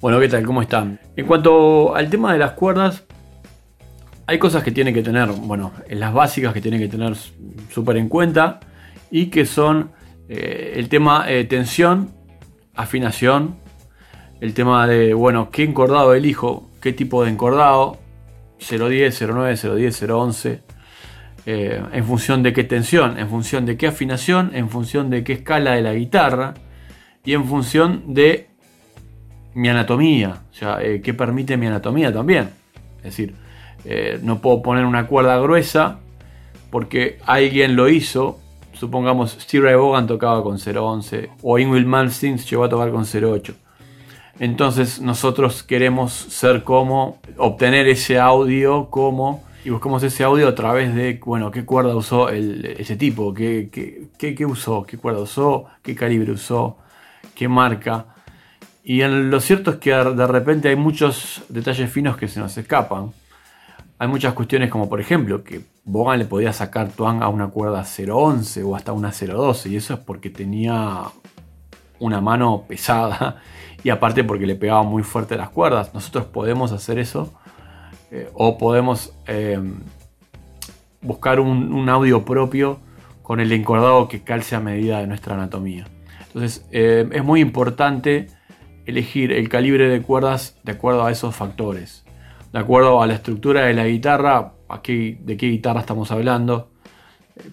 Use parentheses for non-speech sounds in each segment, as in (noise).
Bueno, ¿qué tal? ¿Cómo están? En cuanto al tema de las cuerdas, hay cosas que tienen que tener, bueno, las básicas que tienen que tener súper en cuenta y que son eh, el tema de tensión, afinación, el tema de, bueno, qué encordado elijo, qué tipo de encordado, 010, 09, 010, 011, en función de qué tensión, en función de qué afinación, en función de qué escala de la guitarra y en función de mi anatomía, o sea, eh, qué permite mi anatomía también. Es decir, eh, no puedo poner una cuerda gruesa porque alguien lo hizo. Supongamos Steve Ray Vaughan tocaba con 0.11 o Ingrid Malmsteen llegó a tocar con 0.8. Entonces nosotros queremos ser como, obtener ese audio como, y buscamos ese audio a través de, bueno, qué cuerda usó ese tipo, qué, qué, qué usó, qué cuerda usó, qué calibre usó, qué marca. Y lo cierto es que de repente hay muchos detalles finos que se nos escapan. Hay muchas cuestiones como por ejemplo que Bogan le podía sacar twang a una cuerda 011 o hasta una 012 y eso es porque tenía una mano pesada (laughs) y aparte porque le pegaba muy fuerte las cuerdas. Nosotros podemos hacer eso eh, o podemos em, buscar un, audio propio con el encordado que calce a medida de nuestra anatomía. Entonces eh, es muy importante elegir el calibre de cuerdas de acuerdo a esos factores. De acuerdo a la estructura de la guitarra, de qué guitarra estamos hablando.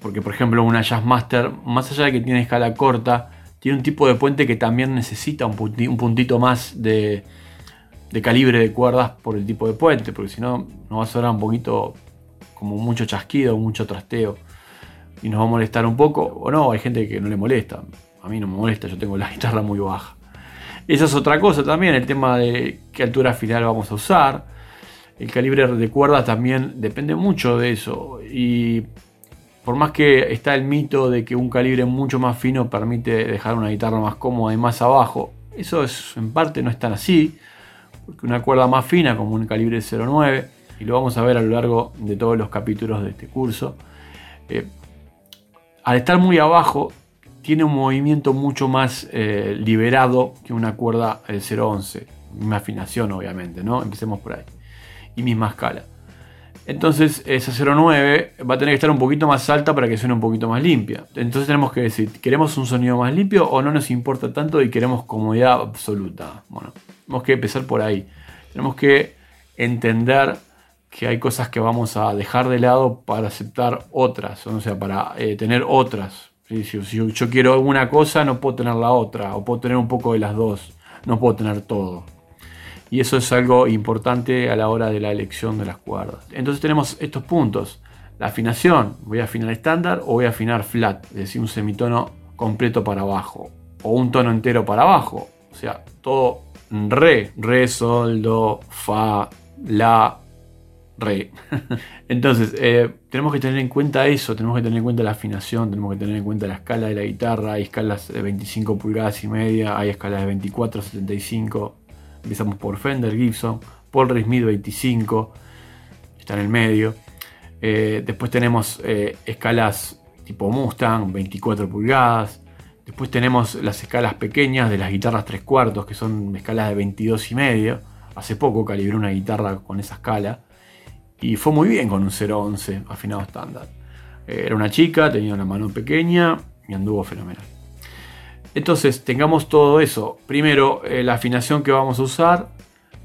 Porque por ejemplo una Jazzmaster, más allá de que tiene escala corta, tiene un tipo de puente que también necesita un, puntito más de, calibre de cuerdas por el tipo de puente, porque si no nos va a sonar un poquito como mucho chasquido, mucho trasteo y nos va a molestar un poco. O no, hay gente que no le molesta. A mí no me molesta, yo tengo la guitarra muy baja. Esa es otra cosa también, el tema de qué altura final vamos a usar. El calibre de cuerda también depende mucho de eso. Y por más que está el mito de que un calibre mucho más fino permite dejar una guitarra más cómoda y más abajo, eso es, en parte no es tan así. Porque una cuerda más fina, como un calibre 09, y lo vamos a ver a lo largo de todos los capítulos de este curso, eh, al estar muy abajo tiene un movimiento mucho más eh, liberado que una cuerda del 011. Misma afinación, obviamente, ¿no? Empecemos por ahí. Y misma escala. Entonces, esa 09 va a tener que estar un poquito más alta para que suene un poquito más limpia. Entonces, tenemos que decir: ¿queremos un sonido más limpio o no nos importa tanto y queremos comodidad absoluta? Bueno, tenemos que empezar por ahí. Tenemos que entender que hay cosas que vamos a dejar de lado para aceptar otras, o sea, para eh, tener otras. Si, yo, quiero una cosa, no puedo tener la otra, o puedo tener un poco de las dos, no puedo tener todo. Y eso es algo importante a la hora de la elección de las cuerdas. Entonces tenemos estos puntos. La afinación, voy a afinar estándar o voy a afinar flat, es decir, un semitono completo para abajo, o un tono entero para abajo. O sea, todo re, re, sol, do, fa, la, re. Entonces, eh, tenemos que tener en cuenta eso, tenemos que tener en cuenta la afinación, tenemos que tener en cuenta la escala de la guitarra, hay escalas de 25 pulgadas y media, hay escalas de 24, 75, empezamos por Fender, Gibson, Paul Smith 25, está en el medio. Eh, después tenemos eh, escalas tipo Mustang, 24 pulgadas. Después tenemos las escalas pequeñas de las guitarras 3 cuartos, que son escalas de 22 y medio. Hace poco calibré una guitarra con esa escala. Y fue muy bien con un 011 afinado estándar. Eh, era una chica, tenía una mano pequeña y anduvo fenomenal. Entonces, tengamos todo eso. Primero, eh, la afinación que vamos a usar,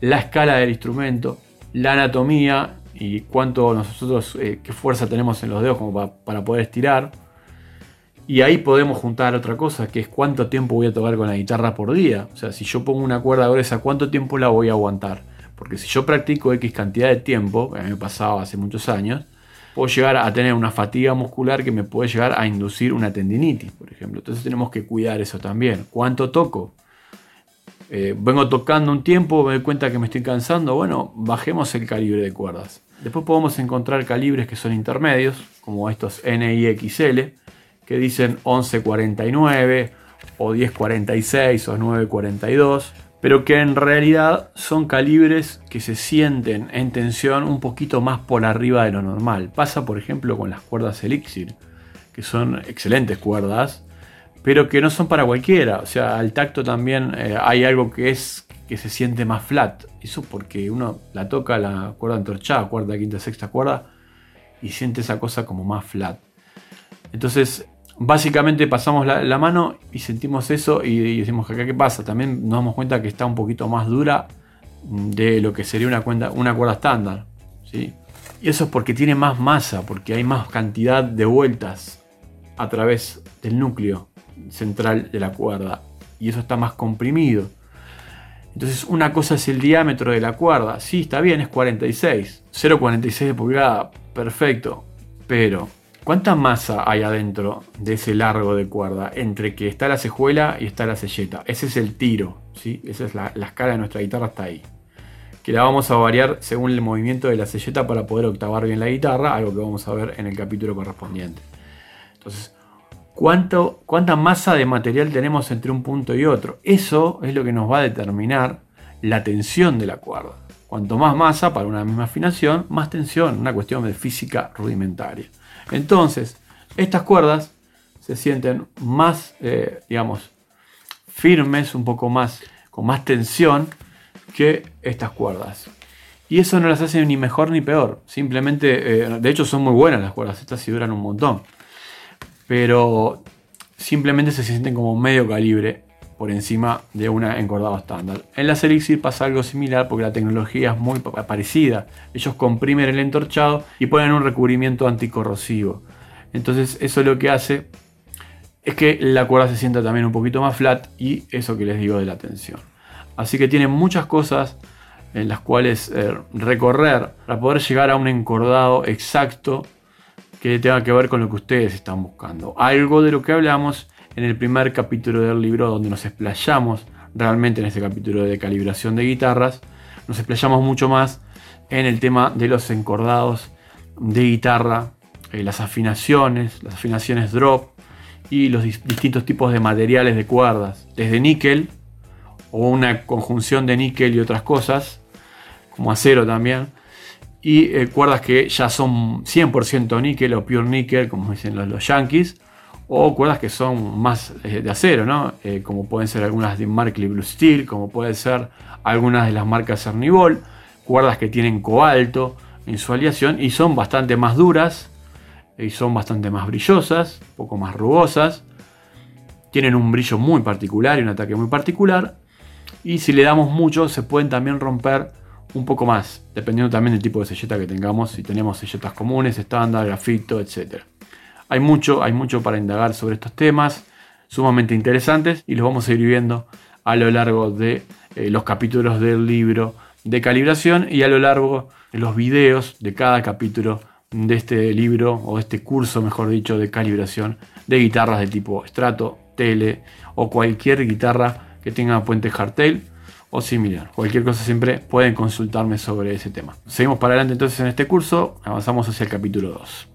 la escala del instrumento, la anatomía y cuánto nosotros, eh, qué fuerza tenemos en los dedos como para poder estirar. Y ahí podemos juntar otra cosa, que es cuánto tiempo voy a tocar con la guitarra por día. O sea, si yo pongo una cuerda gruesa, ¿cuánto tiempo la voy a aguantar? Porque si yo practico X cantidad de tiempo, a mí me pasaba hace muchos años, puedo llegar a tener una fatiga muscular que me puede llegar a inducir una tendinitis, por ejemplo. Entonces tenemos que cuidar eso también. ¿Cuánto toco? Eh, vengo tocando un tiempo, me doy cuenta que me estoy cansando, bueno, bajemos el calibre de cuerdas. Después podemos encontrar calibres que son intermedios, como estos NIXL, que dicen 1149 o 1046 o 942 pero que en realidad son calibres que se sienten en tensión un poquito más por arriba de lo normal. Pasa por ejemplo con las cuerdas Elixir, que son excelentes cuerdas, pero que no son para cualquiera. O sea, al tacto también eh, hay algo que es que se siente más flat. Eso porque uno la toca la cuerda entorchada, cuarta, quinta, sexta cuerda, y siente esa cosa como más flat. Entonces, básicamente pasamos la, mano y sentimos eso y, decimos, acá qué pasa? También nos damos cuenta que está un poquito más dura de lo que sería una, cuenta, una cuerda estándar. ¿sí? Y eso es porque tiene más masa, porque hay más cantidad de vueltas a través del núcleo central de la cuerda. Y eso está más comprimido. Entonces una cosa es el diámetro de la cuerda. Sí, está bien, es 46. 0,46 de pulgada, perfecto. Pero, ¿cuánta masa hay adentro de ese largo de cuerda? Entre que está la cejuela y está la selleta. Ese es el tiro. ¿sí? Esa es la, la escala de nuestra guitarra, está ahí. Que la vamos a variar según el movimiento de la selleta para poder octavar bien la guitarra. Algo que vamos a ver en el capítulo correspondiente. Entonces, cuánta masa de material tenemos entre un punto y otro. Eso es lo que nos va a determinar la tensión de la cuerda. Cuanto más masa para una misma afinación, más tensión, una cuestión de física rudimentaria. Entonces, estas cuerdas se sienten más, eh, digamos, firmes, un poco más, con más tensión que estas cuerdas. Y eso no las hace ni mejor ni peor. Simplemente, eh, de hecho son muy buenas las cuerdas, estas sí duran un montón pero simplemente se sienten como medio calibre por encima de una encordado estándar. En la Elixir pasa algo similar porque la tecnología es muy parecida. Ellos comprimen el entorchado y ponen un recubrimiento anticorrosivo. Entonces eso lo que hace es que la cuerda se sienta también un poquito más flat y eso que les digo de la tensión. Así que tienen muchas cosas en las cuales eh, recorrer para poder llegar a un encordado exacto que tenga que ver con lo que ustedes están buscando. Algo de lo que hablamos en el primer capítulo del libro donde nos explayamos realmente en este capítulo de calibración de guitarras, nos explayamos mucho más en el tema de los encordados de guitarra, eh, las afinaciones, las afinaciones drop y los distintos tipos de materiales de cuerdas, desde níquel o una conjunción de níquel y otras cosas, como acero también, y eh, cuerdas que ya son 100% níquel o pure níquel, como dicen los, yankees, o cuerdas que son más eh, de acero, ¿no? Eh, como pueden ser algunas de Markley Blue Steel, como pueden ser algunas de las marcas Cernivol, cuerdas que tienen cobalto en su aleación y son bastante más duras y son bastante más brillosas, un poco más rugosas, tienen un brillo muy particular y un ataque muy particular, y si le damos mucho se pueden también romper un poco más, dependiendo también del tipo de selleta que tengamos, si tenemos selletas comunes, estándar, grafito, etc. Hay mucho, hay mucho para indagar sobre estos temas, sumamente interesantes, y los vamos a ir viendo a lo largo de eh, los capítulos del libro de calibración y a lo largo de los videos de cada capítulo de este libro o este curso, mejor dicho, de calibración de guitarras de tipo Strato, Tele o cualquier guitarra que tenga puente hardtail o similar. Cualquier cosa siempre pueden consultarme sobre ese tema. Seguimos para adelante entonces en este curso, avanzamos hacia el capítulo 2.